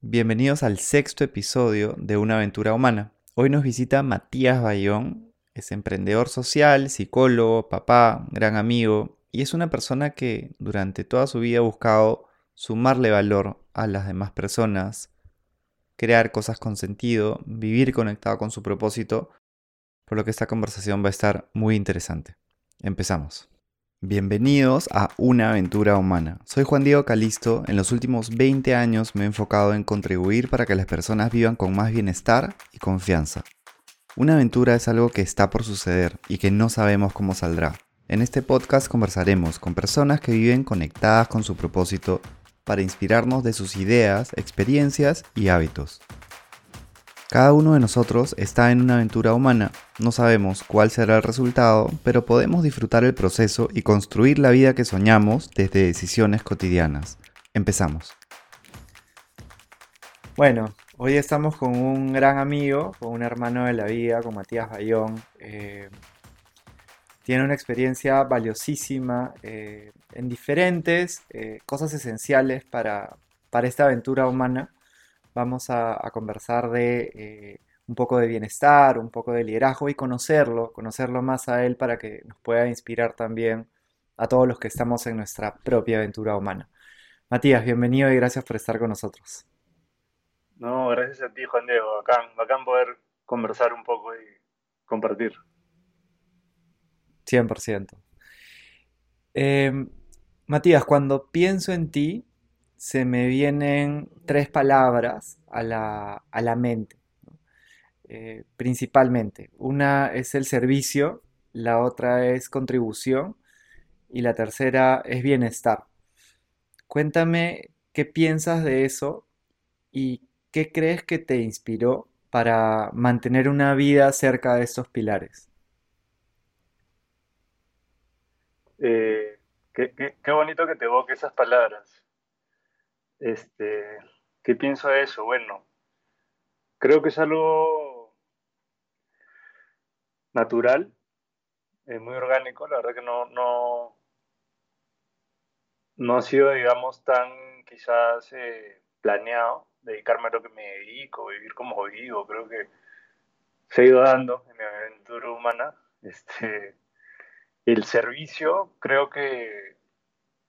Bienvenidos al sexto episodio de Una aventura humana. Hoy nos visita Matías Bayón, es emprendedor social, psicólogo, papá, gran amigo y es una persona que durante toda su vida ha buscado sumarle valor a las demás personas, crear cosas con sentido, vivir conectado con su propósito, por lo que esta conversación va a estar muy interesante. Empezamos. Bienvenidos a Una aventura humana. Soy Juan Diego Calisto. En los últimos 20 años me he enfocado en contribuir para que las personas vivan con más bienestar y confianza. Una aventura es algo que está por suceder y que no sabemos cómo saldrá. En este podcast conversaremos con personas que viven conectadas con su propósito para inspirarnos de sus ideas, experiencias y hábitos. Cada uno de nosotros está en una aventura humana. No sabemos cuál será el resultado, pero podemos disfrutar el proceso y construir la vida que soñamos desde decisiones cotidianas. Empezamos. Bueno, hoy estamos con un gran amigo, con un hermano de la vida, con Matías Bayón. Eh, tiene una experiencia valiosísima eh, en diferentes eh, cosas esenciales para, para esta aventura humana vamos a, conversar de eh, un poco de bienestar, un poco de liderazgo y conocerlo, conocerlo más a él para que nos pueda inspirar también a todos los que estamos en nuestra propia aventura humana. Matías, bienvenido y gracias por estar con nosotros. No, gracias a ti, Juan Diego. Bacán, bacán poder conversar un poco y compartir. 100%. Em, Matías, cuando pienso en ti, se me vienen tres palabras a la, mente, eh, principalmente. Una es el servicio, la otra es contribución y la tercera es bienestar. Cuéntame qué piensas de eso y qué crees que te inspiró para mantener una vida cerca de estos pilares. Eh, qué, qué, bonito que te evoque esas palabras. Este, ¿Qué pienso de eso? Bueno, creo que es algo natural, muy orgánico, la verdad que no, no, no ha sido, digamos, tan quizás eh, planeado dedicarme a lo que me dedico, vivir como vivo, creo que se ha ido dando en mi aventura humana. Este, el servicio, creo que,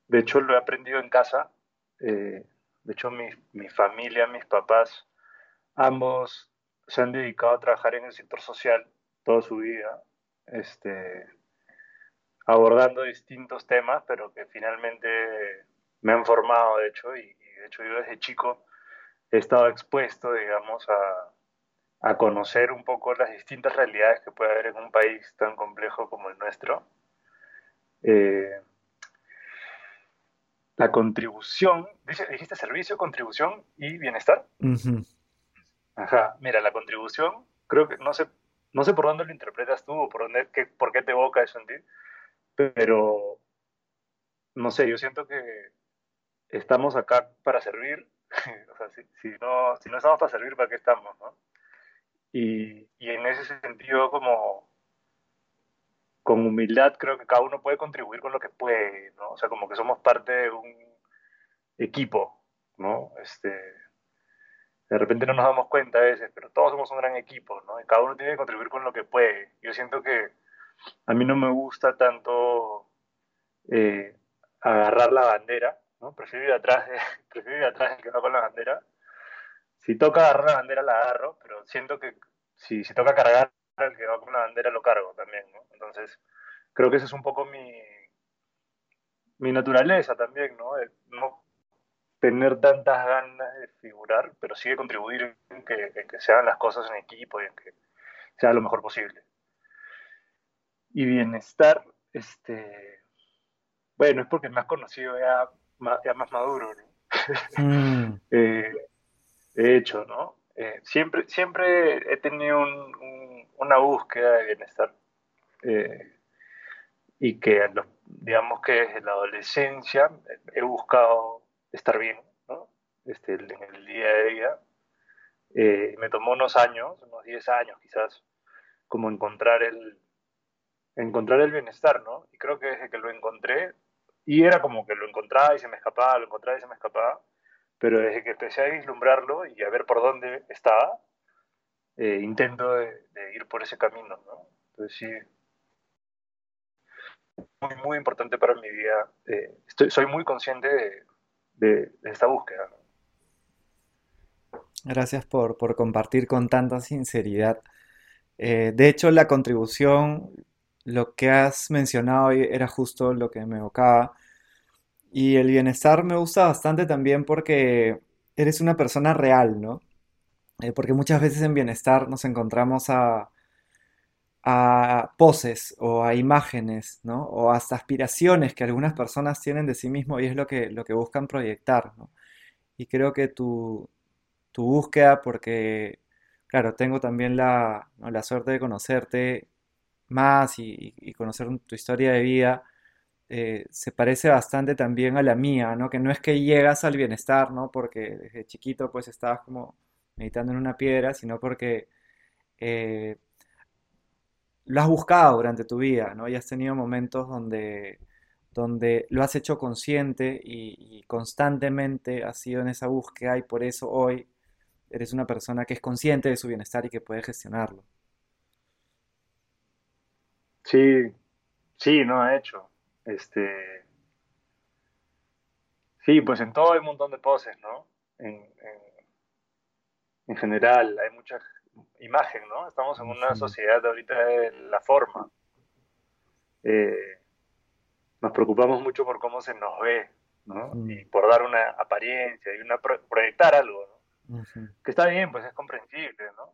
de hecho, lo he aprendido en casa. Eh, de hecho, mi, mi familia, mis papás, ambos se han dedicado a trabajar en el sector social toda su vida, este, abordando distintos temas, pero que finalmente me han formado, de hecho, y, de hecho yo desde chico he estado expuesto, digamos, a, a, conocer un poco las distintas realidades que puede haber en un país tan complejo como el nuestro. Eh, la contribución, dijiste servicio, contribución y bienestar. Ajá, mira, la contribución, creo que no sé, no sé por dónde lo interpretas tú o por, dónde, qué, por qué te evoca eso en ti, pero no sé, yo siento que estamos acá para servir, o sea, si, no, si no estamos para servir, ¿para qué estamos? No? Y, y en ese sentido, como con humildad creo que cada uno puede contribuir con lo que puede, ¿no? O sea, como que somos parte de un equipo, ¿no? Este, de repente no nos damos cuenta a veces, pero todos somos un gran equipo, ¿no? Y cada uno tiene que contribuir con lo que puede. Yo siento que a mí no me gusta tanto eh, agarrar la bandera, ¿no? Prefiero ir atrás, de, prefiero ir atrás que va con la bandera. Si toca agarrar la bandera, la agarro, pero siento que si, si toca cargar el que va con la bandera lo cargo también, ¿no? Entonces, creo que esa es un poco mi, mi naturaleza también, ¿no? De no tener tantas ganas de figurar, pero sí de contribuir en que, que se hagan las cosas en equipo y en que sea lo mejor posible. Y bienestar, este, bueno, es porque me has conocido ya, ya más maduro, ¿no? Mm. eh, de hecho, ¿no? Eh, siempre, siempre he tenido una búsqueda de bienestar eh, y que, digamos que desde la adolescencia he buscado estar bien ¿no? este, en el día a día. Eh, me tomó unos años, unos 10 años quizás, como encontrar el, encontrar el bienestar, ¿no? Y creo que desde que lo encontré, y era como que lo encontraba y se me escapaba, lo encontraba y se me escapaba, pero desde que empecé a vislumbrarlo y a ver por dónde estaba, eh, intento de, ir por ese camino, ¿no? Entonces sí, muy, muy importante para mi vida. Eh, estoy, soy muy consciente de, esta búsqueda. Gracias por, por, compartir con tanta sinceridad. Eh, de hecho, la contribución, lo que has mencionado era justo lo que me evocaba. Y el bienestar me gusta bastante también porque eres una persona real, ¿no? Eh, porque muchas veces en bienestar nos encontramos a, a poses o a imágenes, ¿no? O hasta aspiraciones que algunas personas tienen de sí mismo y es lo que, lo que buscan proyectar, ¿no? Y creo que tu, tu búsqueda, porque, claro, tengo también la, la suerte de conocerte más y, conocer tu historia de vida, eh, se parece bastante también a la mía, ¿no? Que no es que llegas al bienestar, ¿no? Porque desde chiquito pues estabas como meditando en una piedra, sino porque eh, lo has buscado durante tu vida, ¿no? Y has tenido momentos donde, donde lo has hecho consciente y, constantemente has sido en esa búsqueda y por eso hoy eres una persona que es consciente de su bienestar y que puede gestionarlo. Sí, sí, no ha hecho. Este, sí, pues en todo hay un montón de poses, ¿no? En, en general, hay muchas imagen, ¿no? Estamos en una sociedad ahorita de la forma. Eh, nos preocupamos mucho por cómo se nos ve, ¿no? Y por dar una apariencia y una proyectar algo, ¿no? Que está bien, pues es comprensible, ¿no?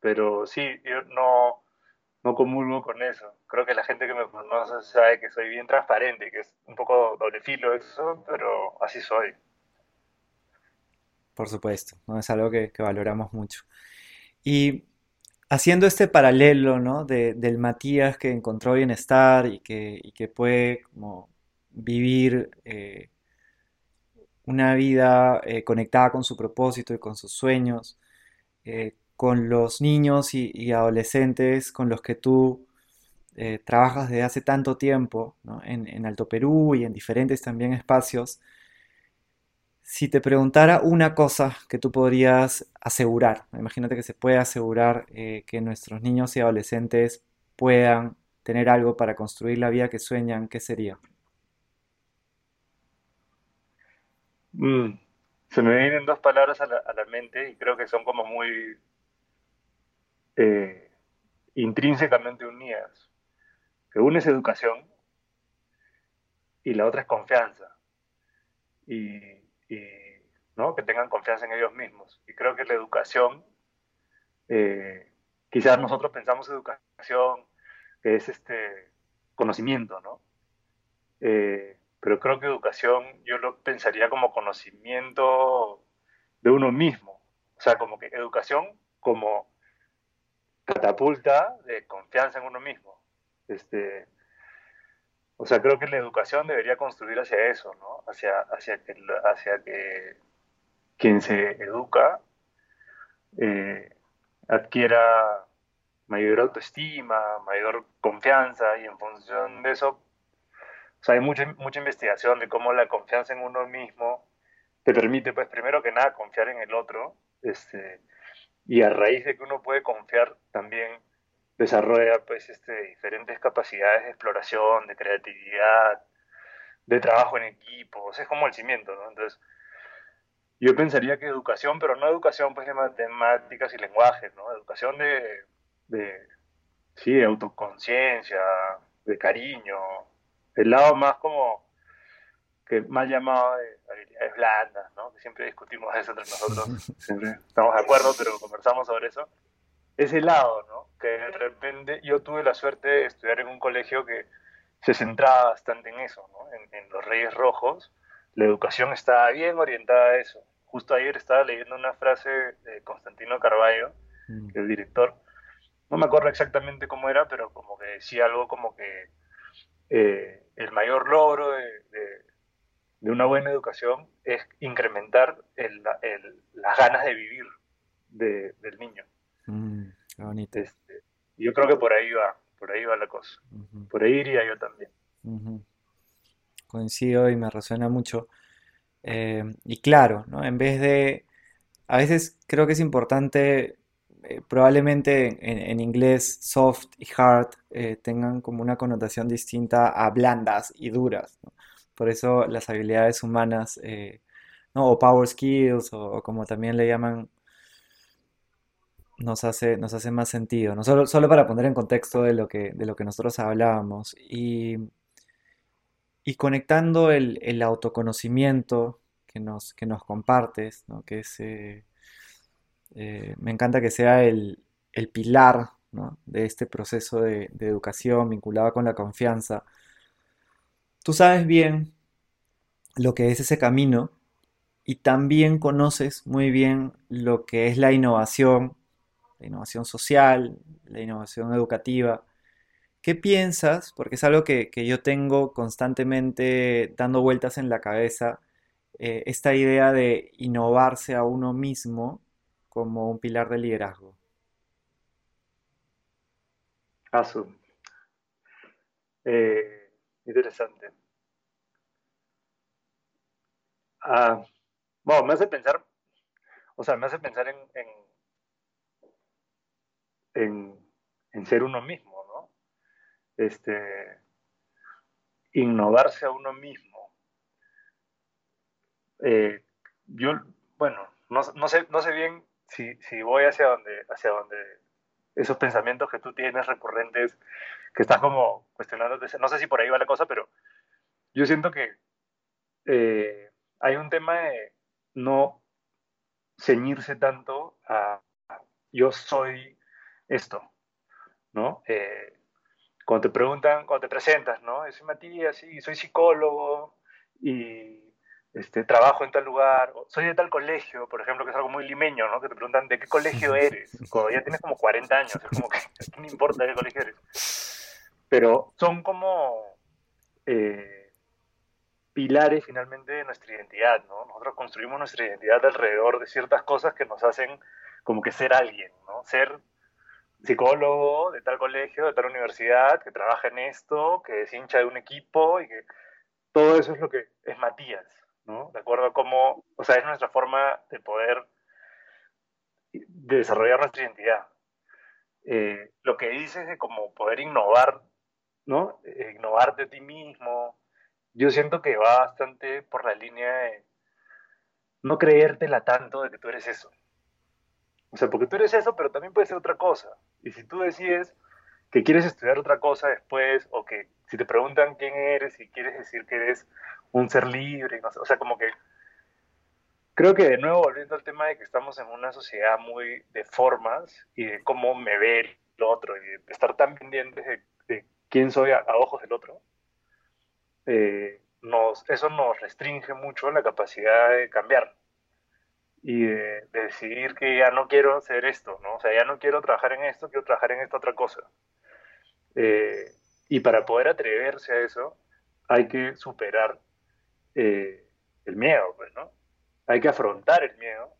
Pero sí, yo no, no comulgo con eso. Creo que la gente que me conoce sabe que soy bien transparente, que es un poco doble filo eso, pero así soy. Por supuesto, no es algo que valoramos mucho. Y haciendo este paralelo, ¿no? del Matías que encontró bienestar y que, que puede vivir eh, una vida eh, conectada con su propósito y con sus sueños, eh, con los niños y, adolescentes con los que tú trabajas desde hace tanto tiempo, en, en Alto Perú y en diferentes también espacios, si te preguntara una cosa que tú podrías asegurar, imagínate que se puede asegurar eh, que nuestros niños y adolescentes puedan tener algo para construir la vida que sueñan, ¿qué sería? Mm, se me vienen dos palabras a la, mente y creo que son como muy eh, intrínsecamente unidas. Que una es educación y la otra es confianza. Y y ¿no? que tengan confianza en ellos mismos. Y creo que la educación, eh, quizás nosotros pensamos educación, que es este conocimiento, ¿no? Eh, pero creo que educación yo lo pensaría como conocimiento de uno mismo. O sea, como que educación como catapulta de confianza en uno mismo. Este, o sea, creo que la educación debería construir hacia eso, ¿no? Hacia, hacia, que, hacia que quien se educa eh, adquiera mayor autoestima, mayor confianza y en función de eso, o sea, hay mucha, mucha investigación de cómo la confianza en uno mismo te permite, pues, primero que nada, confiar en el otro, este, y a raíz de que uno puede confiar también desarrolla pues este, diferentes capacidades de exploración, de creatividad, de trabajo en equipo, es como el cimiento, ¿no? Entonces, yo pensaría que educación, pero no educación pues de matemáticas y lenguajes, ¿no? Educación de, de sí, de autoconciencia, de cariño, el lado más como que más llamado de habilidades blandas, ¿no? Que siempre discutimos eso entre nosotros, siempre estamos de acuerdo, pero conversamos sobre eso ese lado, ¿no? Que de repente yo tuve la suerte de estudiar en un colegio que se centraba bastante en eso, ¿no? En, los Reyes Rojos, la educación estaba bien orientada a eso. Justo ayer estaba leyendo una frase de Constantino Carballo, mm. el director, no me acuerdo exactamente cómo era, pero como que decía algo como que eh, el mayor logro de, una buena educación es incrementar las ganas de vivir del niño. Mm, bonito. Este, yo creo que por ahí va, por ahí va la cosa. Por ahí iría yo también. Coincido y me resuena mucho. Eh, y claro, ¿no? En vez de... A veces creo que es importante, eh, probablemente en, inglés soft y hard eh, tengan como una connotación distinta a blandas y duras. Por eso las habilidades humanas, ¿no? o power skills, o, como también le llaman nos hace, nos hace más sentido, ¿no? Solo, solo para poner en contexto de lo que, de lo que nosotros hablábamos. Y, y conectando el, autoconocimiento que nos, que nos compartes, que es, eh, eh, me encanta que sea el, pilar de este proceso de, educación vinculado con la confianza. Tú sabes bien lo que es ese camino y también conoces muy bien lo que es la innovación, la innovación social, la innovación educativa. ¿Qué piensas? Porque es algo que, yo tengo constantemente dando vueltas en la cabeza, eh, esta idea de innovarse a uno mismo como un pilar de liderazgo. Asu. Eh, interesante. Ah, bueno, me hace pensar, o sea, me hace pensar en, en, ser uno mismo este, innovarse a uno mismo. Eh, yo, bueno, no, sé, no sé bien si, voy hacia donde, hacia donde esos pensamientos que tú tienes recurrentes, que estás como cuestionando, no sé si por ahí va la cosa, pero yo siento que eh, hay un tema de no ceñirse tanto a yo soy esto, ¿no? Eh, cuando te preguntan, cuando te presentas, ¿no? Soy Matías, sí, soy psicólogo y este, trabajo en tal lugar, soy de tal colegio, por ejemplo, que es algo muy limeño, ¿no? Que te preguntan de qué colegio eres, cuando ya tienes como 40 años, es como que no importa de qué colegio eres. Pero son como eh, pilares finalmente de nuestra identidad, ¿no? Nosotros construimos nuestra identidad alrededor de ciertas cosas que nos hacen como que ser alguien, ¿no? Ser psicólogo de tal colegio, de tal universidad, que trabaja en esto, que es hincha de un equipo y que todo eso es lo que es Matías, ¿no? De acuerdo a cómo, o sea, es nuestra forma de poder de desarrollar nuestra identidad. Eh, lo que dices de como poder innovar, ¿no? Eh, innovar ti mismo, yo siento que va bastante por la línea de no creértela tanto de que tú eres eso. O sea, porque tú eres eso, pero también puede ser otra cosa. Y si tú decides que quieres estudiar otra cosa después, o que si te preguntan quién eres y quieres decir que eres un ser libre, o sea, como que creo que de nuevo volviendo al tema de que estamos en una sociedad muy de formas y de cómo me ve el otro y de estar tan pendientes de, quién soy a, ojos del otro, eh, nos, eso nos restringe mucho la capacidad de cambiar y de, decidir que ya no quiero hacer esto, ¿no? O sea, ya no quiero trabajar en esto, quiero trabajar en esta otra cosa. Eh, y para poder atreverse a eso, hay que superar eh, el miedo, pues, ¿no? Hay que afrontar el miedo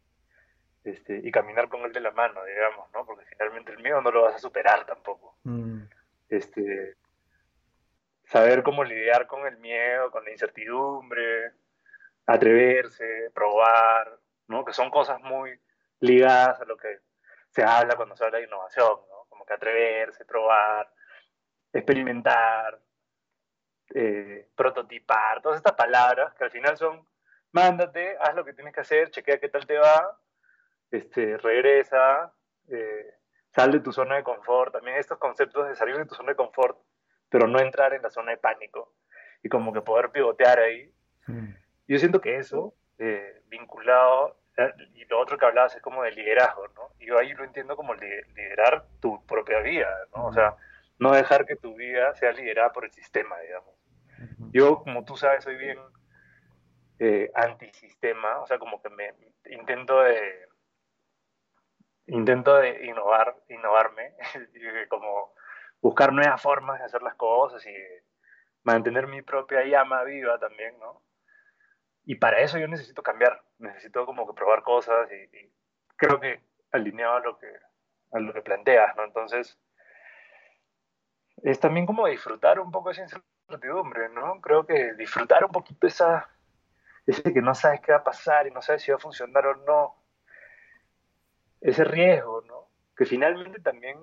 este, y caminar con él de la mano, digamos, ¿no? Porque finalmente el miedo no lo vas a superar tampoco. Mm. Este, saber cómo lidiar con el miedo, con la incertidumbre, atreverse, probar, que son cosas muy ligadas a lo que se habla cuando se habla de innovación, como que atreverse, probar, experimentar, eh, prototipar, todas estas palabras que al final son, mándate, haz lo que tienes que hacer, chequea qué tal te va, este, regresa, eh, sal de tu zona de confort, también estos conceptos de salir de tu zona de confort, pero no entrar en la zona de pánico y como que poder pivotear ahí. Mm. Yo siento que eso, eh, vinculado y lo otro que hablabas es como de liderazgo, ¿no? Y yo ahí lo entiendo como liderar tu propia vida, ¿no? O sea, no dejar que tu vida sea liderada por el sistema, digamos. Yo, como tú sabes, soy bien eh, antisistema, o sea, como que me intento de intento de innovar, innovarme, como buscar nuevas formas de hacer las cosas y mantener mi propia llama viva también, ¿no? Y para eso yo necesito cambiar, necesito como que probar cosas y, creo que alineado a lo que, a lo que planteas, ¿no? Entonces, es también como disfrutar un poco esa incertidumbre, ¿no? Creo que disfrutar un poquito esa, ese que no sabes qué va a pasar y no sabes si va a funcionar o no, ese riesgo, ¿no? Que finalmente también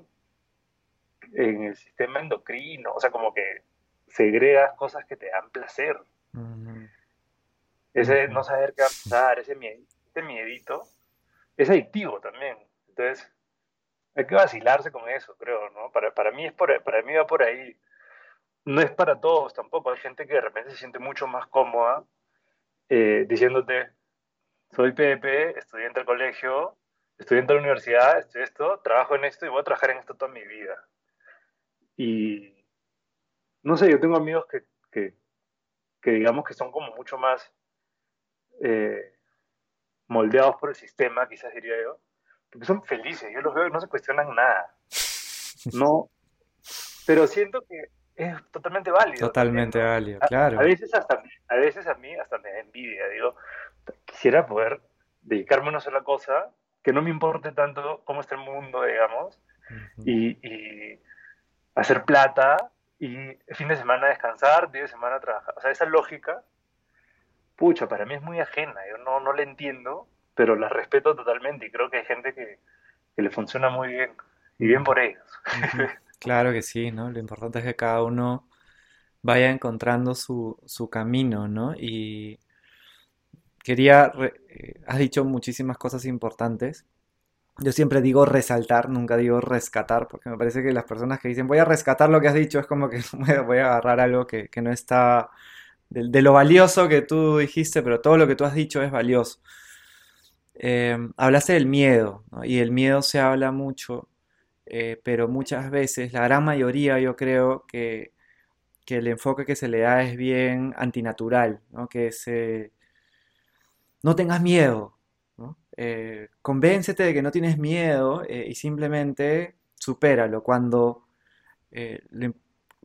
en el sistema endocrino, o sea, como que segregas cosas que te dan placer. Ese no saber qué va a pasar, ese, ese miedito, es adictivo también. Entonces, hay que vacilarse con eso, creo, ¿no? Para, para, mí, es por, para mí va por ahí. No es para todos tampoco. Hay gente que de repente se siente mucho más cómoda eh, diciéndote, soy PP, estudiante del colegio, estudiante de la universidad, estoy esto, trabajo en esto y voy a trabajar en esto toda mi vida. Y no sé, yo tengo amigos que, que, digamos que son como mucho más eh, moldeados por el sistema, quizás diría yo, porque son felices, yo los veo y no se cuestionan nada. No, pero siento que es totalmente válido. Totalmente válido, claro. A, veces hasta, a veces a mí hasta me da envidia, digo, quisiera poder dedicarme a una sola cosa, que no me importe tanto cómo está el mundo, digamos, y, y, hacer plata y fin de semana descansar, día de semana trabajar. O sea, esa lógica, pucha, para mí es muy ajena, yo no, no la entiendo, pero la respeto totalmente y creo que hay gente que, le funciona muy bien y bien por ellos. Claro que sí, ¿no? Lo importante es que cada uno vaya encontrando su, su camino, ¿no? Y quería, eh, has dicho muchísimas cosas importantes. Yo siempre digo resaltar, nunca digo rescatar, porque me parece que las personas que dicen voy a rescatar lo que has dicho es como que voy a agarrar algo que, no está de, lo valioso que tú dijiste, pero todo lo que tú has dicho es valioso. Eh, hablaste del miedo, y el miedo se habla mucho, eh, pero muchas veces, la gran mayoría yo creo que, el enfoque que se le da es bien antinatural, ¿no? que se... no tengas miedo, eh, convéncete de que no tienes miedo y simplemente supéralo. Cuando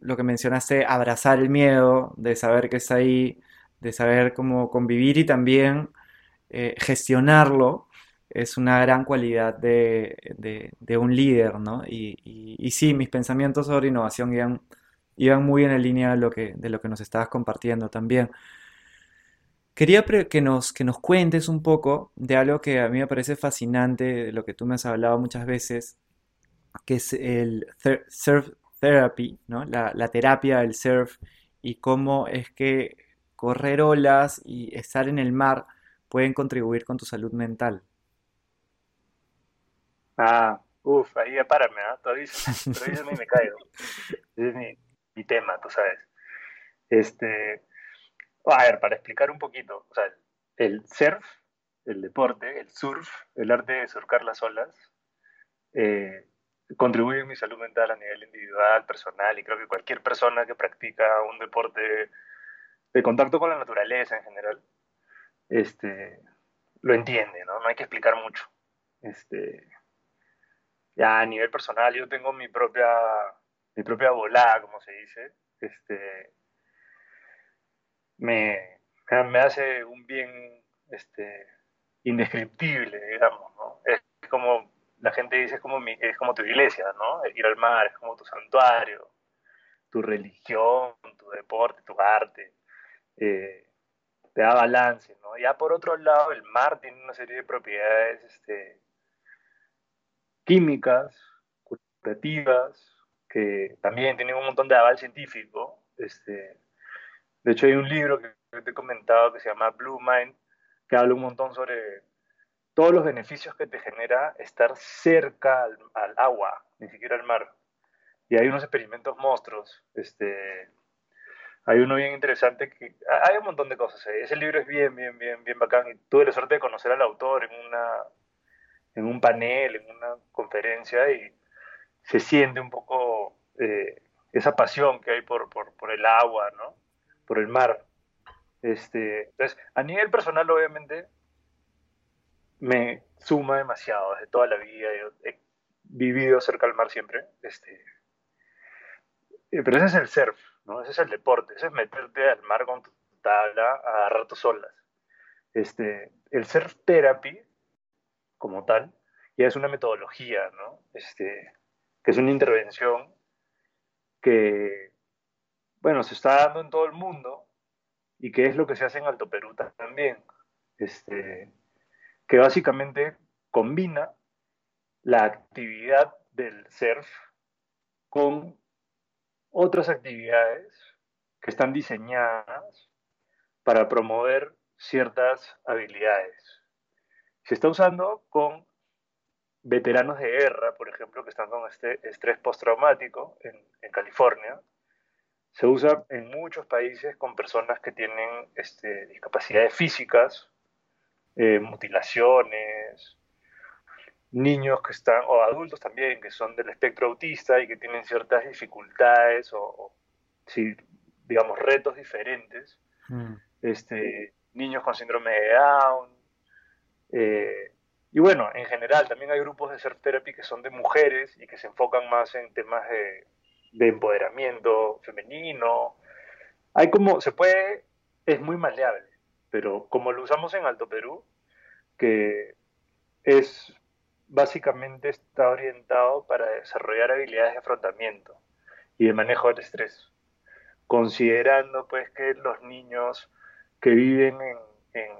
lo que mencionaste, abrazar el miedo, de saber que está ahí, de saber cómo convivir y también eh, gestionarlo es una gran cualidad de, un líder, ¿no? Y, sí, mis pensamientos sobre innovación iban, iban muy en la línea de lo, que, de lo que nos estabas compartiendo también. Quería que nos, que nos cuentes un poco de algo que a mí me parece fascinante, de lo que tú me has hablado muchas veces, que es el surf therapy, ¿no? la, la terapia del surf y cómo es que correr olas y estar en el mar pueden contribuir con tu salud mental? Ah, uff, ahí párame, ¿ah? Todavía, todavía me caigo. es mi, mi, tema, tú sabes. Este, a ver, para explicar un poquito, o sea, el surf, el deporte, el surf, el arte de surcar las olas, eh, contribuye a mi salud mental a nivel individual, personal, y creo que cualquier persona que practica un deporte de contacto con la naturaleza en general, este, lo entiende, ¿no? No hay que explicar mucho. Este, ya a nivel personal, yo tengo mi propia, mi propia volada, como se dice, este, me, me hace un bien este, indescriptible, digamos, ¿no? Es como, la gente dice, es como, mi, es como tu iglesia, ¿no? Ir al mar es como tu santuario, tu religión, tu deporte, tu arte. Eh, te da balance, ¿no? Ya por otro lado, el mar tiene una serie de propiedades este, químicas, curativas, que también tienen un montón de aval científico. Este, de hecho, hay un libro que te he comentado que se llama Blue Mind, que habla un montón sobre todos los beneficios que te genera estar cerca al, agua, ni siquiera al mar. Y hay unos experimentos monstruos, este, hay uno bien interesante que hay un montón de cosas. ¿eh? Ese libro es bien, bien, bien, bien bacán y tuve la suerte de conocer al autor en una en un panel, en una conferencia y se siente un poco eh, esa pasión que hay por, por, por, el agua, ¿no? Por el mar. Este, entonces, a nivel personal, obviamente, me suma demasiado desde toda la vida. Yo he vivido cerca del mar siempre. Este, eh, pero ese es el surf ¿no? Ese es el deporte, ese es meterte al mar con tu tabla, a tus olas. Este, el surf therapy, como tal, ya es una metodología, ¿no? Este, que es una intervención que, bueno, se está dando en todo el mundo y que es lo que se hace en Alto Perú también, este, que básicamente combina la actividad del surf con otras actividades que están diseñadas para promover ciertas habilidades. Se está usando con veteranos de guerra, por ejemplo, que están con este estrés postraumático en, en California. Se usa en muchos países con personas que tienen este, discapacidades físicas, eh, mutilaciones, niños que están, o adultos también, que son del espectro autista y que tienen ciertas dificultades o, digamos, retos diferentes. Mm. Este, niños con síndrome de Down. Eh, y bueno, en general, también hay grupos de surf therapy que son de mujeres y que se enfocan más en temas de, de empoderamiento femenino. Hay como, se puede, es muy maleable, pero como lo usamos en Alto Perú, que es básicamente está orientado para desarrollar habilidades de afrontamiento y de manejo del estrés, considerando pues que los niños que viven en,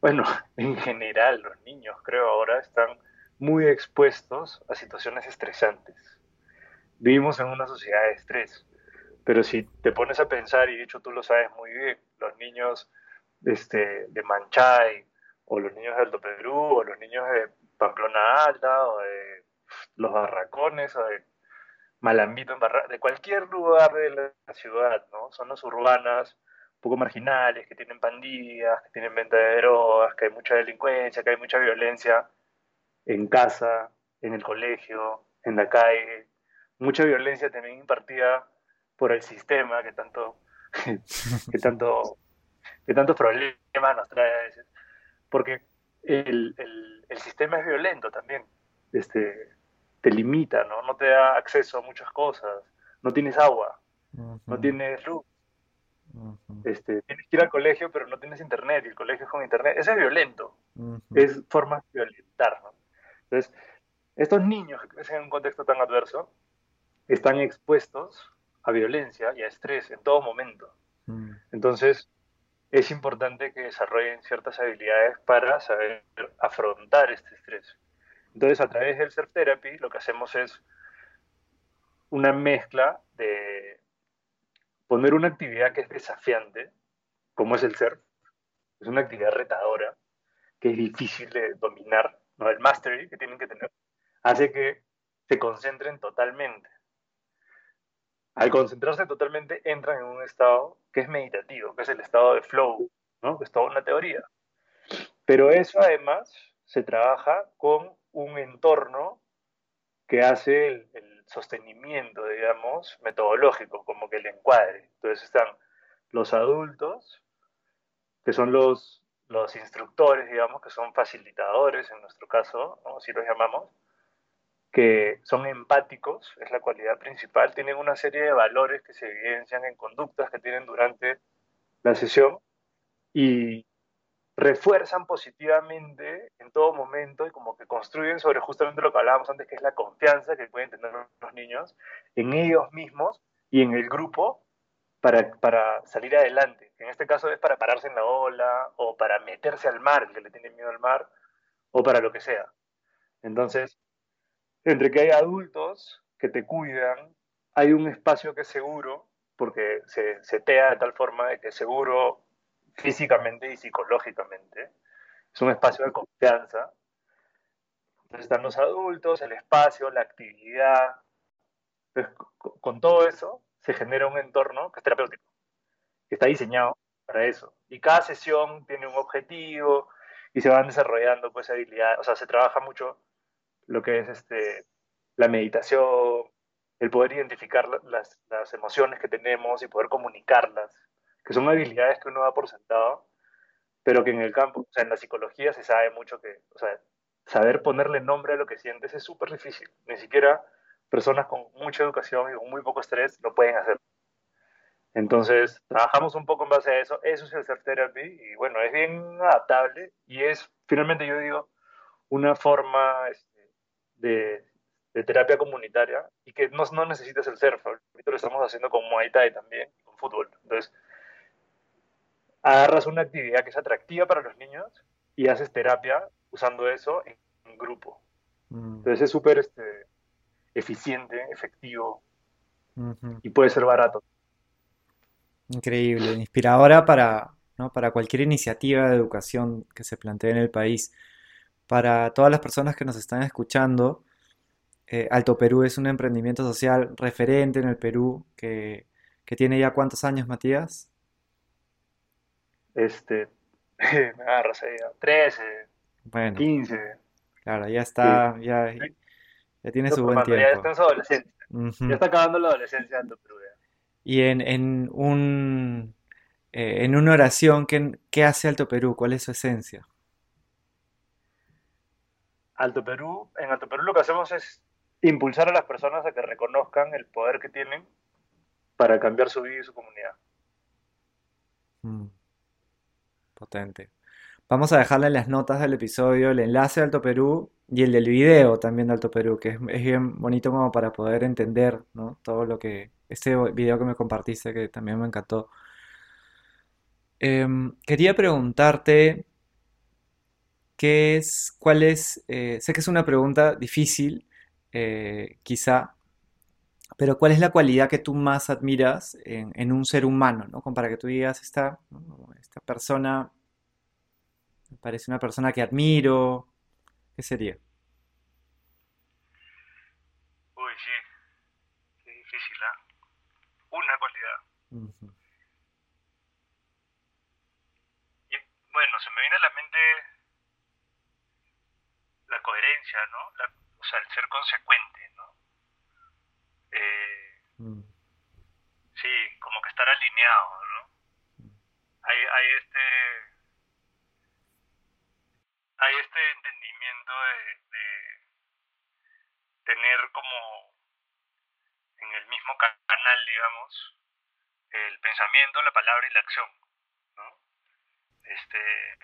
bueno, en general los niños creo ahora están muy expuestos a situaciones estresantes. Vivimos en una sociedad de estrés, pero si te pones a pensar, y de hecho tú lo sabes muy bien, los niños este, de Manchay, o los niños de Alto Perú, o los niños de Pamplona Alta, o de los Barracones, o de Malambito, en Barra de cualquier lugar de la ciudad, ¿no? Zonas urbanas, un poco marginales, que tienen pandillas, que tienen venta de drogas, que hay mucha delincuencia, que hay mucha violencia en casa, en el colegio, en la calle, mucha violencia también impartida por el sistema que tanto, que tanto, que tantos problemas nos trae a veces porque el, el, sistema es violento también. Este, te limita, ¿no? No te da acceso a muchas cosas. No tienes agua, no tienes luz. este, tienes que ir al colegio, pero no tienes internet, y el colegio es con internet. Eso es violento. Es forma de violentar, ¿no? Entonces, estos niños que crecen en un contexto tan adverso están expuestos a violencia y a estrés en todo momento. Entonces, es importante que desarrollen ciertas habilidades para saber afrontar este estrés. Entonces, a través del surf therapy, lo que hacemos es una mezcla de poner una actividad que es desafiante, como es el surf, es una actividad retadora, que es difícil de dominar, ¿no? el mastery que tienen que tener, hace que se concentren totalmente al concentrarse totalmente entran en un estado que es meditativo, que es el estado de flow, ¿no? que es toda una teoría. Pero eso además se trabaja con un entorno que hace el, sostenimiento, digamos, metodológico, como que el encuadre. Entonces están los adultos, que son los, los instructores, digamos, que son facilitadores en nuestro caso, ¿no? así los llamamos, que son empáticos, es la cualidad principal, tienen una serie de valores que se evidencian en conductas que tienen durante la sesión y refuerzan positivamente en todo momento y como que construyen sobre justamente lo que hablábamos antes, que es la confianza que pueden tener los niños en ellos mismos y en el grupo para, para salir adelante. En este caso es para pararse en la ola o para meterse al mar, el que le tiene miedo al mar, o para lo que sea. Entonces, entre que hay adultos que te cuidan, hay un espacio que es seguro, porque se setea de tal forma que es seguro físicamente y psicológicamente. Es un espacio de confianza. Entonces están los adultos, el espacio, la actividad. con todo eso se genera un entorno que es terapéutico, que está diseñado para eso. Y cada sesión tiene un objetivo y se van desarrollando pues habilidades, o sea, se trabaja mucho lo que es este, la meditación, el poder identificar las, las, emociones que tenemos y poder comunicarlas, que son habilidades que uno da por sentado, pero que en el campo, o sea, en la psicología se sabe mucho que, o sea, saber ponerle nombre a lo que sientes es súper difícil. Ni siquiera personas con mucha educación y con muy poco estrés lo pueden hacer. Entonces, trabajamos un poco en base a eso. Eso es el self therapy y bueno, es bien adaptable y es, finalmente yo digo, una forma de, terapia comunitaria y que no, no necesitas el surf. Ahorita lo estamos haciendo con Muay Thai también, con fútbol. Entonces, agarras una actividad que es atractiva para los niños y haces terapia usando eso en, grupo. Mm. Entonces es súper este, eficiente, efectivo y puede ser barato. Increíble, inspiradora para, para cualquier iniciativa de educación que se plantee en el país. Para todas las personas que nos están escuchando, eh, Alto Perú es un emprendimiento social referente en el Perú que, tiene ya cuántos años, Matías? Este, me agarras ahí, 13, bueno, 15. Claro, ya está, ya, ya tiene su buen tiempo. Ya está en su adolescencia. Ya está acabando la adolescencia de Alto Perú. Y en, en un eh, en una oración, ¿qué, ¿qué hace Alto Perú? ¿Cuál es su esencia? Alto Perú, en Alto Perú lo que hacemos es impulsar a las personas a que reconozcan el poder que tienen para cambiar su vida y su comunidad. Mm. Potente. Vamos a dejarle en las notas del episodio el enlace de Alto Perú y el del video también de Alto Perú, que es, bien bonito como para poder entender todo lo que, este video que me compartiste, que también me encantó. Em, quería preguntarte qué es, cuál es, eh, sé que es una pregunta difícil, eh, quizá, pero ¿cuál es la cualidad que tú más admiras en, un ser humano, ¿no? Como para que tú digas, esta, esta persona me parece una persona que admiro, ¿qué sería? Uy, sí, qué difícil, ¿ah? Una cualidad. bueno, se me viene a la mente la coherencia, ¿no? o sea, el ser consecuente, ¿no? Eh, mm. Sí, como que estar alineado, ¿no? Hay, hay este hay este entendimiento de, tener como en el mismo canal, digamos, el pensamiento, la palabra y la acción, ¿no? Este,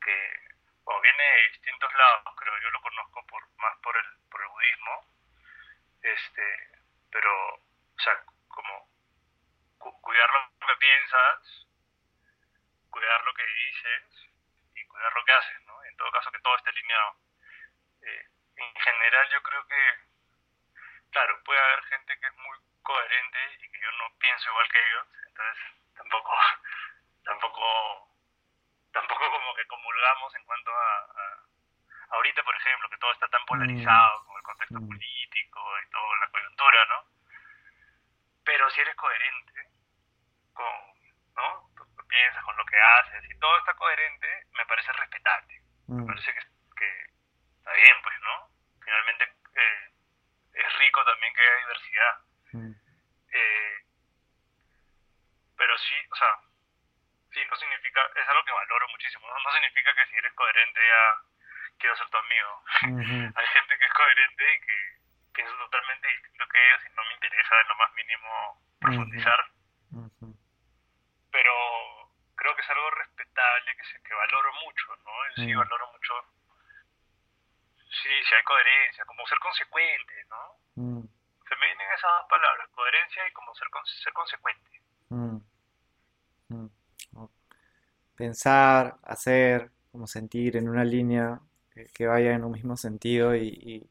que o viene de distintos lados, creo, yo lo conozco por, más por el, por el budismo, este, pero, o sea, como cuidar lo que piensas, cuidar lo que dices y cuidar lo que haces, ¿no? En todo caso que todo esté alineado. Eh, en general yo creo que, claro, puede haber gente que es muy coherente y que yo no pienso igual que ellos, entonces tampoco, tampoco que comulgamos en cuanto a, ahorita, por ejemplo, que todo está tan polarizado mm. con el contexto mm. político y toda la coyuntura, ¿no? Pero si eres coherente con, ¿no? Lo que piensas, con lo que haces, y todo está coherente, me parece respetable. Me mm. parece que, está bien, pues, ¿no? Finalmente eh, es rico también que haya diversidad. Eh, pero sí, o sea, sí, no significa, es algo que valoro muchísimo, no, significa que si eres coherente ya quiero ser tu amigo. Hay gente que es coherente y que piensa totalmente distinto que ellos y no me interesa en lo más mínimo profundizar. Pero creo que es algo respetable, que, se, que valoro mucho, ¿no? Sí, valoro mucho. Sí, si hay coherencia, como ser consecuente, ¿no? Se me vienen esas dos palabras, coherencia y como ser, ser consecuente pensar, hacer, como sentir en una línea que, vaya en un mismo sentido y,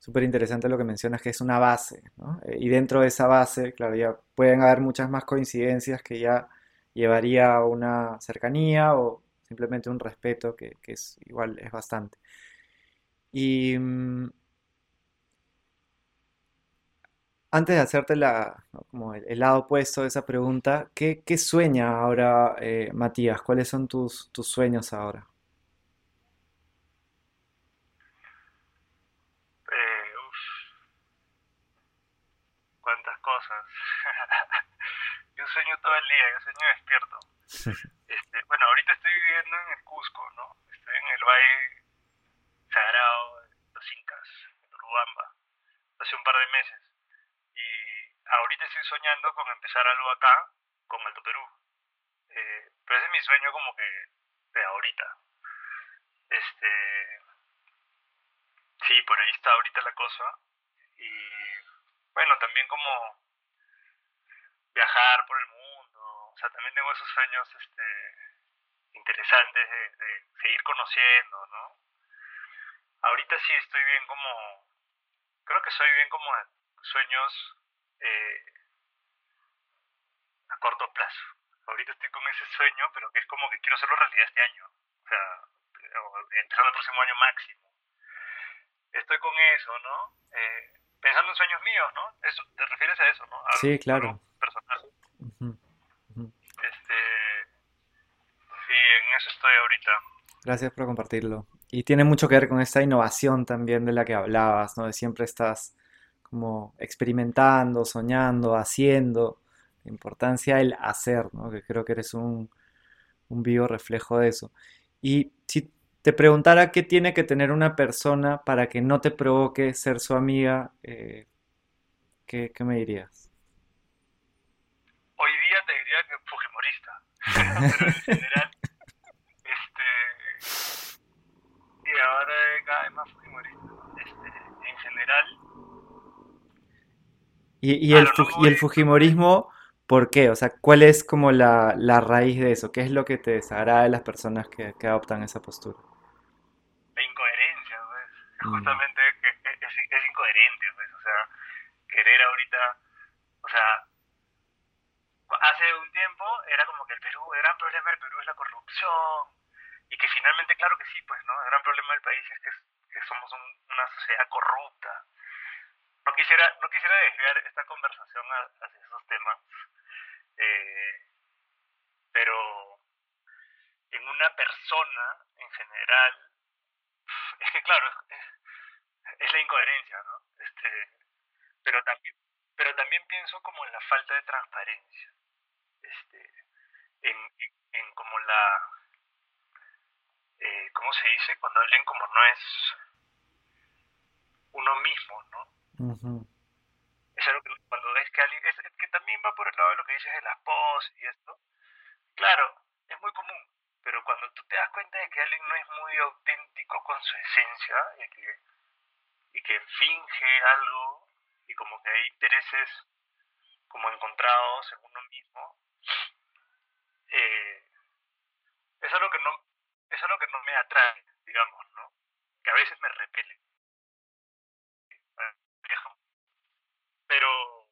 súper interesante lo que mencionas que es una base. Eh, y dentro de esa base, claro, ya pueden haber muchas más coincidencias que ya llevaría a una cercanía o simplemente un respeto que, que es igual es bastante. Y mm, Antes de hacerte la, como el, lado opuesto de esa pregunta, ¿qué, qué sueña ahora eh, Matías? ¿Cuáles son tus, tus sueños ahora? Eh, cuántas cosas. yo sueño todo el día, yo sueño despierto. Este, bueno, ahorita estoy viviendo en el Cusco, ¿no? Estoy en el Valle Sagrado de los Incas, en Urubamba, hace un par de meses ahorita estoy soñando con empezar algo acá, con Alto Perú. Eh, pero ese es mi sueño como que de ahorita. Este, sí, por ahí está ahorita la cosa. Y bueno, también como viajar por el mundo, sea, también tengo esos sueños este, interesantes de, seguir conociendo, ¿no? Ahorita sí estoy bien como, creo que soy bien como sueños eh, a corto plazo. Ahorita estoy con ese sueño, pero que es como que quiero hacerlo realidad este año. O sea, empezando el próximo año máximo. Estoy con eso, ¿no? Eh, pensando en sueños míos, ¿no? Eso, ¿Te refieres a eso, no? sí, claro. Personal. Este, sí, en eso estoy ahorita. Gracias por compartirlo. Y tiene mucho que ver con esta innovación también de la que hablabas, ¿no? De siempre estás como experimentando, soñando, haciendo. La importancia del hacer, ¿no? Que creo que eres un, un vivo reflejo de eso. Y si te preguntara qué tiene que tener una persona para que no te provoque ser su amiga, eh, ¿qué, me dirías? Hoy día te diría que fujimorista, pero en general, este, y ahora cada vez más fujimorista, este, en general. ¿Y, el, y el fujimorismo, por qué? O sea, ¿cuál es como la, raíz de eso? ¿Qué es lo que te desagrada de las personas que adoptan esa postura? Mm. justamente que es, es, incoherente, pues, o sea, querer ahorita, o sea, hace un tiempo era como que el Perú, el gran problema del Perú es la corrupción, y que finalmente, claro que sí, pues, ¿no? El gran problema del país es que, que somos una sociedad corrupta. No quisiera, no quisiera desviar esta conversación hacia esos temas, eh, pero en una persona en general, es que claro, es, la incoherencia, ¿no? Este, pero también, pero también pienso como en la falta de transparencia, este, en, en, como la, eh, ¿cómo se dice? Cuando alguien como no es uno mismo, ¿no? Es algo que cuando ves que alguien, es, que también va por el lado de lo que dices de las poses y esto, claro, es muy común, pero cuando tú te das cuenta de que alguien no es muy auténtico con su esencia y que, y que finge algo y como que hay intereses como encontrados en uno mismo, eh, es algo que no es algo que no me atrae, digamos, ¿no? Que a veces me repele. Pero,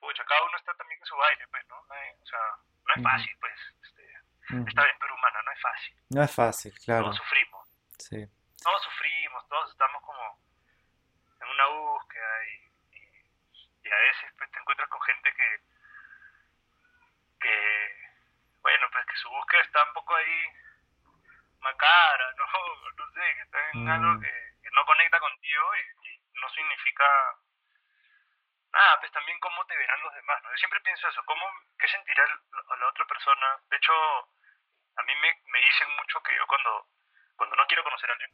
pucha, cada uno está también en su baile, pues, ¿no? o sea, no es fácil, pues, este, esta aventura humana no es fácil. No es fácil, claro. Todos sufrimos. Sí. Todos sufrimos, todos estamos como en una búsqueda y, y, a veces pues, te encuentras con gente que, que, bueno, pues que su búsqueda está un poco ahí macabra, no, no sé, que está en algo mm. que, no conecta contigo y, no significa nada, pues también cómo te verán los demás, ¿no? Yo siempre pienso eso, cómo, qué sentirá la otra persona. De hecho, a mí me, me dicen mucho que yo cuando, cuando no quiero conocer a alguien,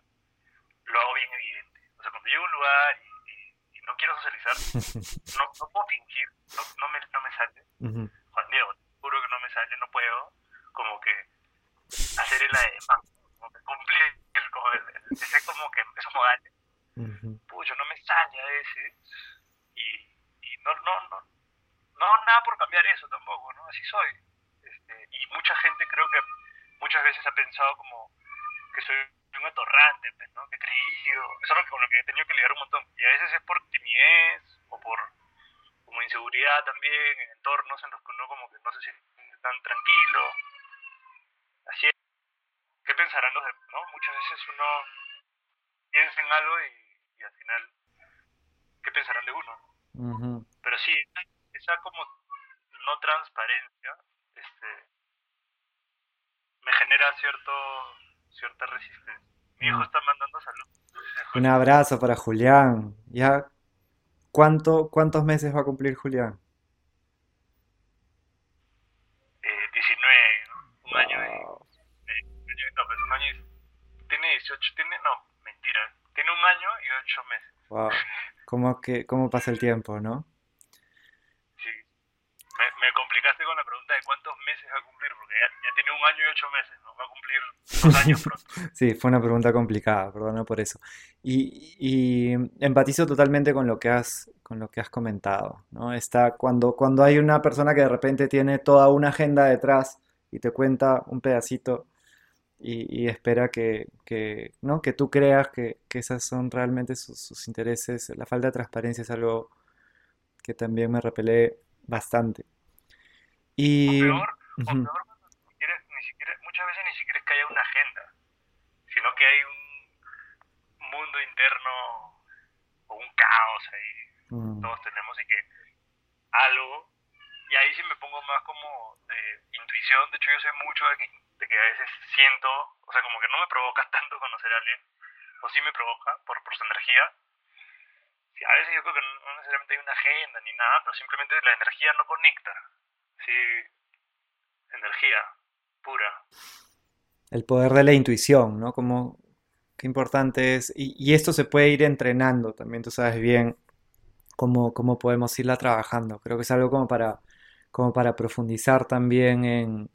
lo hago bien evidente. O sea, cuando llego a un lugar y, no quiero socializar, no, no puedo fingir, no, no, me, no me sale. Juan Diego, juro que no me sale, no puedo como que hacer el ademán, como que cumplir como el, ese como que esos modales. Uh no me sale a veces y, y no, no, no, no, nada por cambiar eso tampoco, ¿no? Así soy. Este, y mucha gente creo que muchas veces ha pensado como que soy un atorrante, pues, ¿no? Que he creído. Es algo con lo que he tenido que lidiar un montón. Y a veces es por timidez o por como inseguridad también en entornos en los que uno como que no se siente tan tranquilo. Así es. ¿Qué pensarán los demás? ¿no? Muchas veces uno piensa en algo y, al final, ¿qué pensarán de uno? Pero sí, esa como no transparencia me genera cierto cierta resistencia. Mi hijo mm. está mandando salud. Un abrazo para Julián. ¿Ya cuánto, cuántos meses va a cumplir Julián? Eh, 19, un año y, no, pues un año tiene 18, tiene, no, mentira, tiene un año y 8 meses. Wow. ¿Cómo, que, cómo pasa el tiempo, no? Sí. Me, me complicaste con la pregunta de cuántos meses va a cumplir, porque ya, tiene un año y ocho meses, ¿no? Va a cumplir dos años pronto. sí, fue una pregunta complicada, perdona por eso. Y, y, empatizo totalmente con lo que has, con lo que has comentado, ¿no? Está cuando, cuando hay una persona que de repente tiene toda una agenda detrás y te cuenta un pedacito y, espera que, que, ¿no? que tú creas que, que esos son realmente sus, sus, intereses. La falta de transparencia es algo que también me repelé bastante. Y... O peor, o peor muchas veces ni siquiera es que haya una agenda, sino que hay un mundo interno o un caos ahí, mm. todos tenemos y que algo, y ahí sí me pongo más como de intuición, de hecho yo sé mucho de que de que a veces siento, o sea, como que no me provoca tanto conocer a alguien, o sí me provoca por, por su energía. Sí, a veces yo creo que no, necesariamente hay una agenda ni nada, pero simplemente la energía no conecta. Sí, energía pura. El poder de la intuición, ¿no? Como qué importante es. Y, esto se puede ir entrenando también, tú sabes bien cómo, cómo podemos irla trabajando. Creo que es algo como para, como para profundizar también en,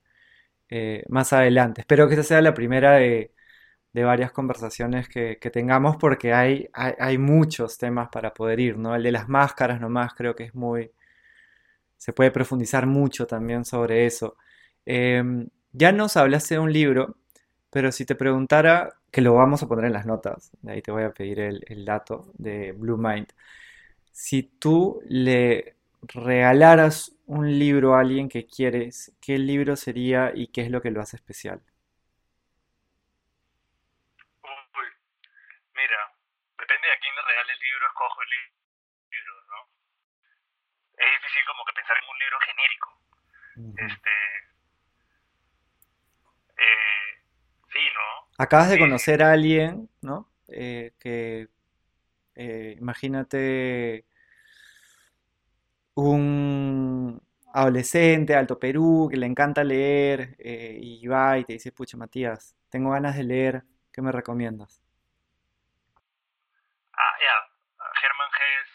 eh, más adelante. Espero que esta sea la primera de, varias conversaciones que, tengamos porque hay, hay, muchos temas para poder ir, ¿no? El de las máscaras nomás creo que es muy... Se puede profundizar mucho también sobre eso. Em, ya nos hablaste de un libro, pero si te preguntara, que lo vamos a poner en las notas, de ahí te voy a pedir el, el dato de Blue Mind. Si tú le regalaras un libro a alguien que quieres, ¿qué libro sería y qué es lo que lo hace especial? Uy, mira, depende de a quién le regale el libro, escojo el libro, ¿no? Es difícil como que pensar en un libro genérico. Este. Eh, sí, ¿no? Acabas de conocer a alguien, ¿no? Eh, que. Eh, imagínate un adolescente, Alto Perú, que le encanta leer eh, y va y te dice, pucha Matías, tengo ganas de leer, ¿qué me recomiendas? Ah, ya, Germán Gess,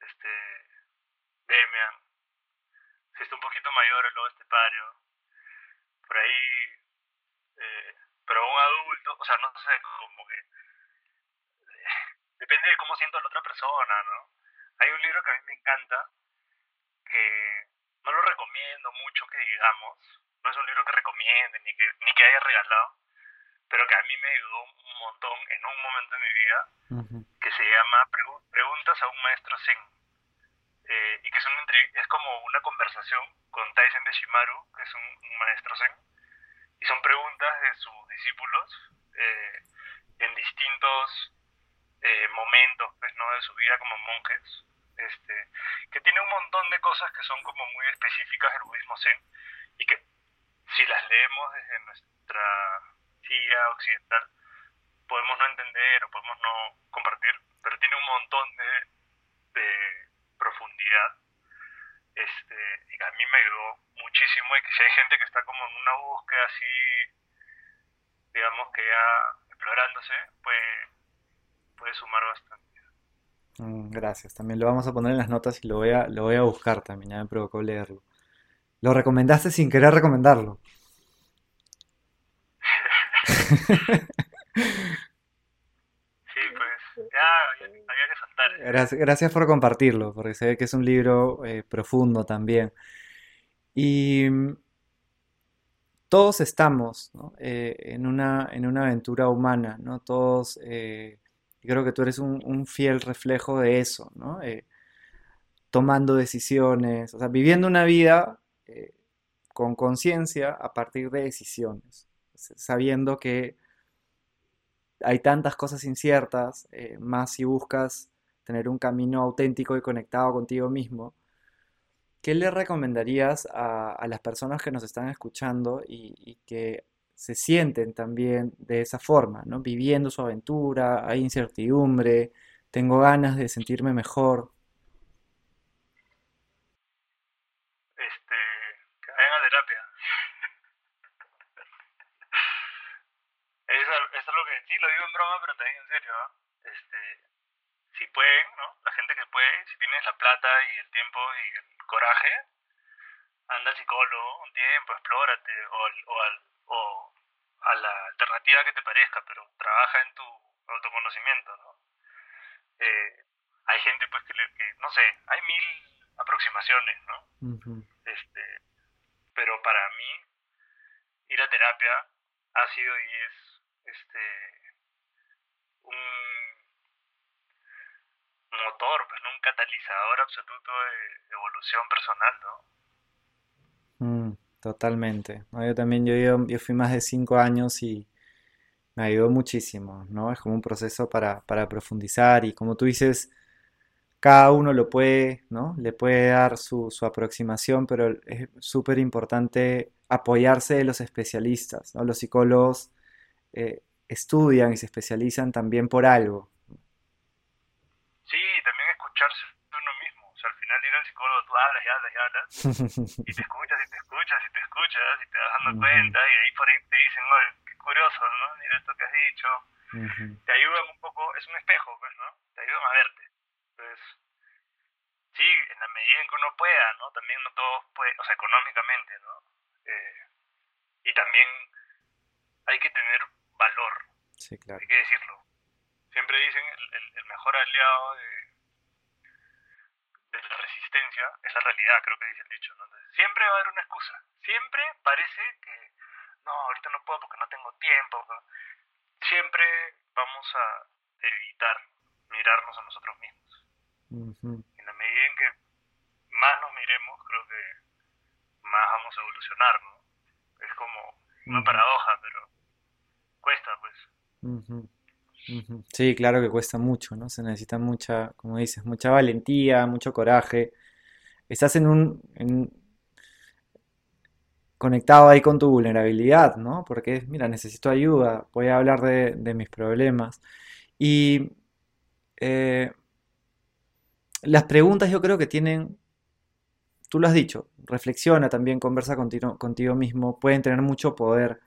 este, Demian, si está un poquito mayor el lobo estepario, por ahí, eh, pero un adulto, o sea, no sé, como que, eh, depende de cómo siento la otra persona, ¿no? Hay un libro que a mí me encanta, que no lo recomiendo mucho que digamos, no es un libro que recomiende ni que, ni que haya regalado, pero que a mí me ayudó un montón en un momento de mi vida, que se llama Preguntas a un maestro Zen. Eh, y que es, un, es como una conversación con Tyson de Shimaru, que es un, maestro Zen, y son preguntas de sus discípulos eh, en distintos eh, momentos pues, ¿no? de su vida como monjes este, que tiene un montón de cosas que son como muy específicas del budismo zen y que si las leemos desde nuestra silla occidental podemos no entender o podemos no compartir, pero tiene un montón de, de profundidad este, y a mí me ayudó muchísimo y que si hay gente que está como en una búsqueda así, digamos que ya explorándose, pues puede sumar bastante. Mm, gracias, también lo vamos a poner en las notas y lo voy a, lo voy a buscar también, ya me provocó leerlo. Lo recomendaste sin querer recomendarlo. sí, pues ya había que saltar. Gracias, gracias, por compartirlo, porque se ve que es un libro eh, profundo también. Y todos estamos eh, en, una, en una aventura humana, ¿no? Todos eh, creo que tú eres un, fiel reflejo de eso, ¿no? Eh, tomando decisiones, o sea, viviendo una vida con conciencia a partir de decisiones, sabiendo que hay tantas cosas inciertas, más si buscas tener un camino auténtico y conectado contigo mismo, ¿qué le recomendarías a, las personas que nos están escuchando y que se sienten también de esa forma, ¿no? Viviendo su aventura, hay incertidumbre, tengo ganas de sentirme mejor. Este, que vayan a terapia. es, es algo que sí, lo digo en broma, pero también en serio, ¿no? Este, si pueden, ¿no? Puede, si tienes la plata y el tiempo y el coraje, anda al psicólogo un tiempo, explórate, o, o, al, o a la alternativa que te parezca, pero trabaja en tu autoconocimiento, ¿no? Eh, hay gente pues que, que, no sé, hay mil aproximaciones, ¿no? este, pero para mí ir a terapia ha sido y es este un motor, pues, un catalizador absoluto de evolución personal, ¿no? Mm, totalmente. Yo también, yo, yo, fui más de cinco años y me ayudó muchísimo, ¿no? Es como un proceso para, para profundizar y como tú dices, cada uno lo puede, ¿no? Le puede dar su, su aproximación, pero es súper importante apoyarse de los especialistas, ¿no? Los psicólogos eh, estudian y se especializan también por algo. Sí, también escucharse uno mismo. O sea, al final ir al psicólogo, tú hablas y hablas y hablas, y te escuchas y te escuchas y te escuchas y te vas dando cuenta, y ahí por ahí te dicen, oye, qué curioso, ¿no? Mira esto que has dicho. Te ayudan un poco, es un espejo, pues, ¿no? Te ayudan a verte. Entonces, sí, en la medida en que uno pueda, ¿no? También no todos pueden, o sea, económicamente, ¿no? Eh, y también hay que tener valor. Sí, claro. Hay que decirlo. Siempre dicen el, el, mejor aliado de, de, la resistencia es la realidad, creo que dice el dicho. ¿no? siempre va a haber una excusa. Siempre parece que no, ahorita no puedo porque no tengo tiempo. Siempre vamos a evitar mirarnos a nosotros mismos. En la medida en que más nos miremos, creo que más vamos a evolucionar, ¿no? Es como una paradoja, pero cuesta, pues. Sí, claro que cuesta mucho, ¿no? Se necesita mucha, como dices, mucha valentía, mucho coraje. Estás en un, conectado ahí con tu vulnerabilidad, ¿no? Porque, mira, necesito ayuda, voy a hablar de, mis problemas. Y eh, las preguntas yo creo que tienen, tú lo has dicho, reflexiona también, conversa contigo, contigo mismo, pueden tener mucho poder.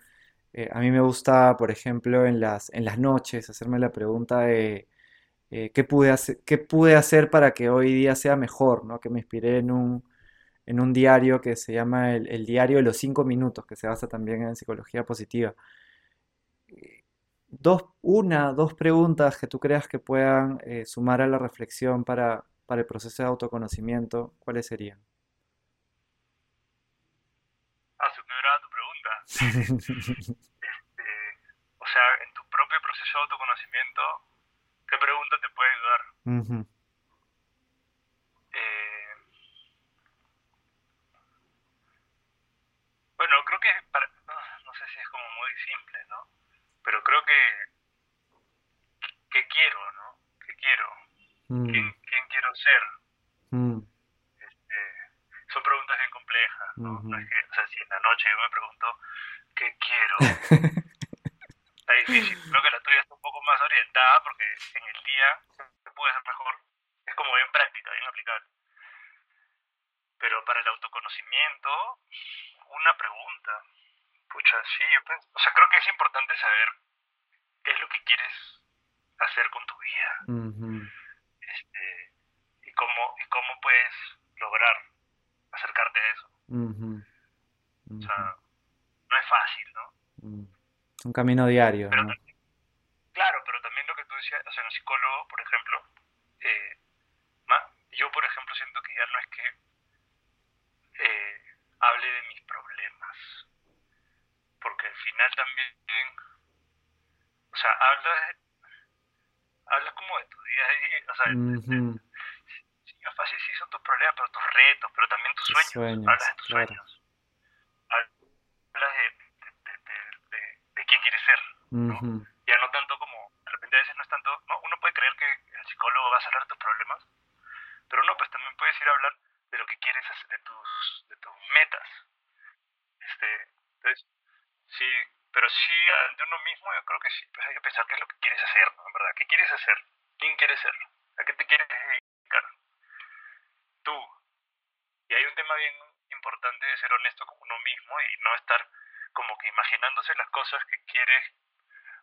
Eh, a mí me gusta, por ejemplo, en las, en las noches hacerme la pregunta de eh, ¿qué, pude hacer, qué pude hacer para que hoy día sea mejor, ¿no? Que me inspiré en un, en un diario que se llama el, diario de los cinco minutos, que se basa también en psicología positiva. Dos, una, dos preguntas que tú creas que puedan eh, sumar a la reflexión para, para el proceso de autoconocimiento, ¿cuáles serían? Este, o sea, en tu propio proceso de autoconocimiento, ¿qué pregunta te puede ayudar? eh, bueno, creo que, para, no, sé si es como muy simple, ¿no? Pero creo que, ¿qué quiero, no? ¿Qué quiero? Mm. ¿Quién, ¿Quién, quiero ser? Mm. Este, son preguntas bien ¿no? o sea, si en la noche yo me pregunto, ¿qué quiero? Está difícil. Creo que la tuya está un poco más orientada porque en el día se puede ser mejor. Es como bien práctica, bien aplicable. Pero para el autoconocimiento, una pregunta. Pucha, sí, yo pienso, o sea, creo que es importante saber qué es lo que quieres hacer con tu vida. este, y cómo y cómo puedes lograr acercarte a eso. O sea, no es fácil, ¿no? Es un camino diario. ¿no? claro, pero también lo que tú decías, o sea, un psicólogo, por ejemplo, eh, yo, por ejemplo, siento que ya no es que eh, hable de mis problemas, porque al final también, o sea, hablas, hablas como de tu día a día, o sea, sí, es fácil, sí son tus problemas, pero tus retos, pero también tus, sueños, hablas de tus sueños de, quién quiere ser. Ya no tanto como, de repente a veces no es tanto, no, uno puede creer que el psicólogo va a cerrar tus problemas, pero no, pues también puedes ir a hablar de lo que quieres hacer, de tus, de tus metas. Este, entonces, sí, pero sí de uno mismo yo creo que sí, pues hay que pensar qué es lo que quieres hacer, ¿no? verdad, ¿qué quieres hacer? ¿Quién quieres ser? ¿A qué te quieres dedicar? Tú. Y hay un tema bien importante de ser honesto con uno mismo y no estar como que imaginándose las cosas que quieres,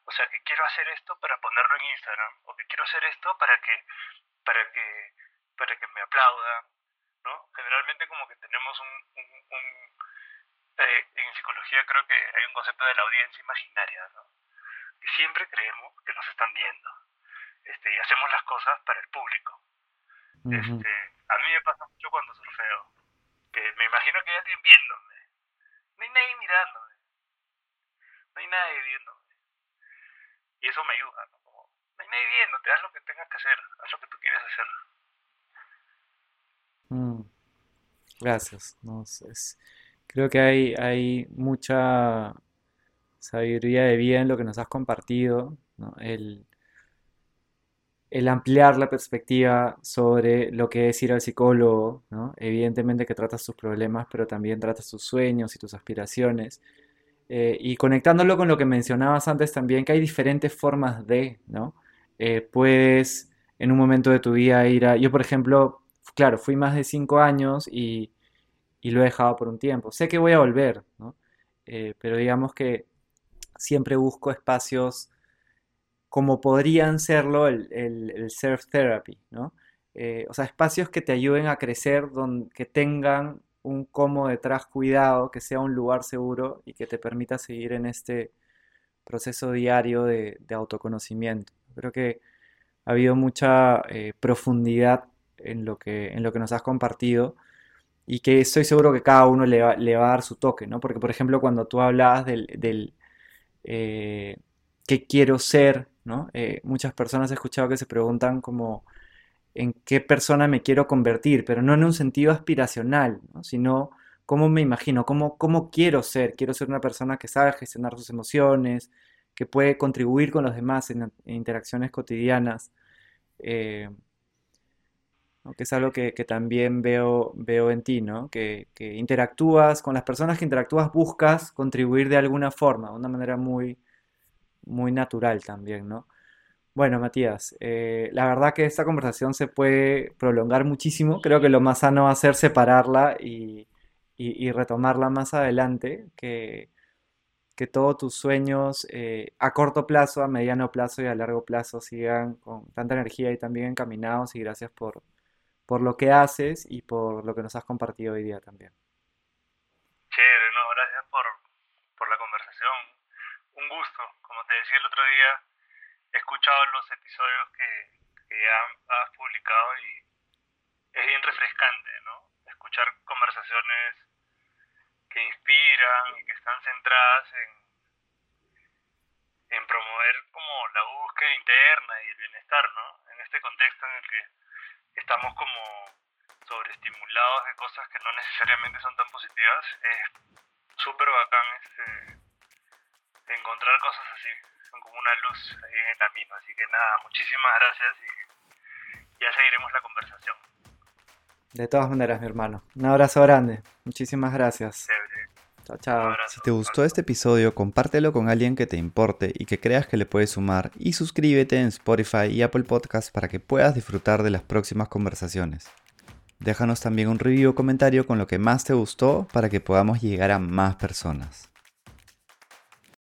o sea, que quiero hacer esto para ponerlo en Instagram, o que quiero hacer esto para que, para que, para que me aplaudan, ¿no? Generalmente como que tenemos un... Eh, en psicología creo que hay un concepto de la audiencia imaginaria, ¿no? Que siempre creemos que nos están viendo. Este, y hacemos las cosas para el público. este, me pasa mucho cuando surfeo, que me imagino que hay alguien viéndome. No hay nadie mirándome. No hay nadie viéndome. Y eso me ayuda, ¿no? no hay nadie viéndote, haz lo que tengas que hacer, haz lo que tú quieres hacer. Mm. Gracias. Creo que hay, hay mucha sabiduría de vida en lo que nos has compartido. ¿no? El, el ampliar la perspectiva sobre lo que es ir al psicólogo, ¿no? Evidentemente que tratas tus problemas, pero también tratas tus sueños y tus aspiraciones. Eh, y conectándolo con lo que mencionabas antes también, que hay diferentes formas de, ¿no? Eh, puedes en un momento de tu vida ir a... Yo, por ejemplo, claro, fui más de cinco años y, y lo he dejado por un tiempo. Sé que voy a volver, ¿no? Eh, pero digamos que siempre busco espacios como podrían serlo el, el, surf therapy, ¿no? Eh, o sea, espacios que te ayuden a crecer, donde, que tengan un como detrás cuidado, que sea un lugar seguro y que te permita seguir en este proceso diario de, autoconocimiento. Creo que ha habido mucha eh, profundidad en lo, que, en lo que nos has compartido y que estoy seguro que cada uno le va, a dar su toque, ¿no? Porque, por ejemplo, cuando tú hablabas del, del eh, qué quiero ser, ¿no? Eh, muchas personas he escuchado que se preguntan como en qué persona me quiero convertir, pero no en un sentido aspiracional, sino cómo me imagino, cómo, cómo quiero ser. Quiero ser una persona que sabe gestionar sus emociones, que puede contribuir con los demás en, interacciones cotidianas. Eh, que es algo que, también veo, veo en ti, ¿no? Que, interactúas con las personas que interactúas, buscas contribuir de alguna forma, de una manera muy, muy natural también, ¿no? Bueno, Matías, eh, la verdad que esta conversación se puede prolongar muchísimo. Creo que lo más sano va a ser separarla y, retomarla más adelante, que, que todos tus sueños eh, a corto plazo, a mediano plazo y a largo plazo sigan con tanta energía y también encaminados y gracias por, por lo que haces y por lo que nos has compartido hoy día también. Chévere, no, gracias por, por la conversación. Un gusto te decía el otro día, he escuchado los episodios que, que has publicado y es bien refrescante, ¿no? Escuchar conversaciones que inspiran y que están centradas en, en promover como la búsqueda interna y el bienestar, ¿no? En este contexto en el que estamos como sobreestimulados de cosas que no necesariamente son tan positivas, es súper bacán este, encontrar cosas así. Son como una luz ahí en el camino. Así que nada, muchísimas gracias y ya seguiremos la conversación. De todas maneras, mi hermano. Un abrazo grande. Muchísimas gracias. Chao, chao. Si te gustó este episodio, compártelo con alguien que te importe y que creas que le puede sumar y suscríbete en Spotify y Apple Podcasts para que puedas disfrutar de las próximas conversaciones. Déjanos también un review o comentario con lo que más te gustó para que podamos llegar a más personas.